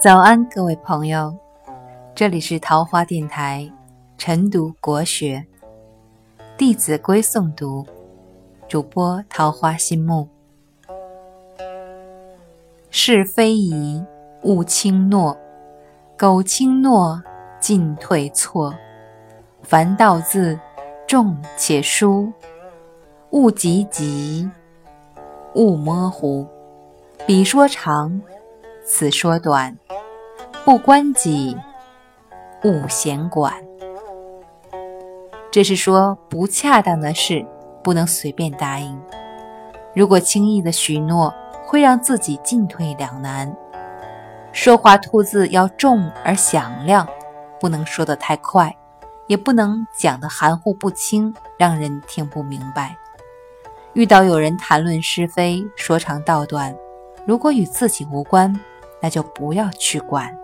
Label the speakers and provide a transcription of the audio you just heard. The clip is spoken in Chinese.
Speaker 1: 早安，各位朋友，这里是桃花电台晨读国学《弟子规》诵读，主播桃花心木。是非宜勿轻诺，苟轻诺，进退错。凡道字，重且疏，勿急急，勿模糊。彼说长，此说短。不关己，勿闲管。这是说不恰当的事不能随便答应。如果轻易的许诺，会让自己进退两难。说话吐字要重而响亮，不能说得太快，也不能讲得含糊不清，让人听不明白。遇到有人谈论是非，说长道短，如果与自己无关，那就不要去管。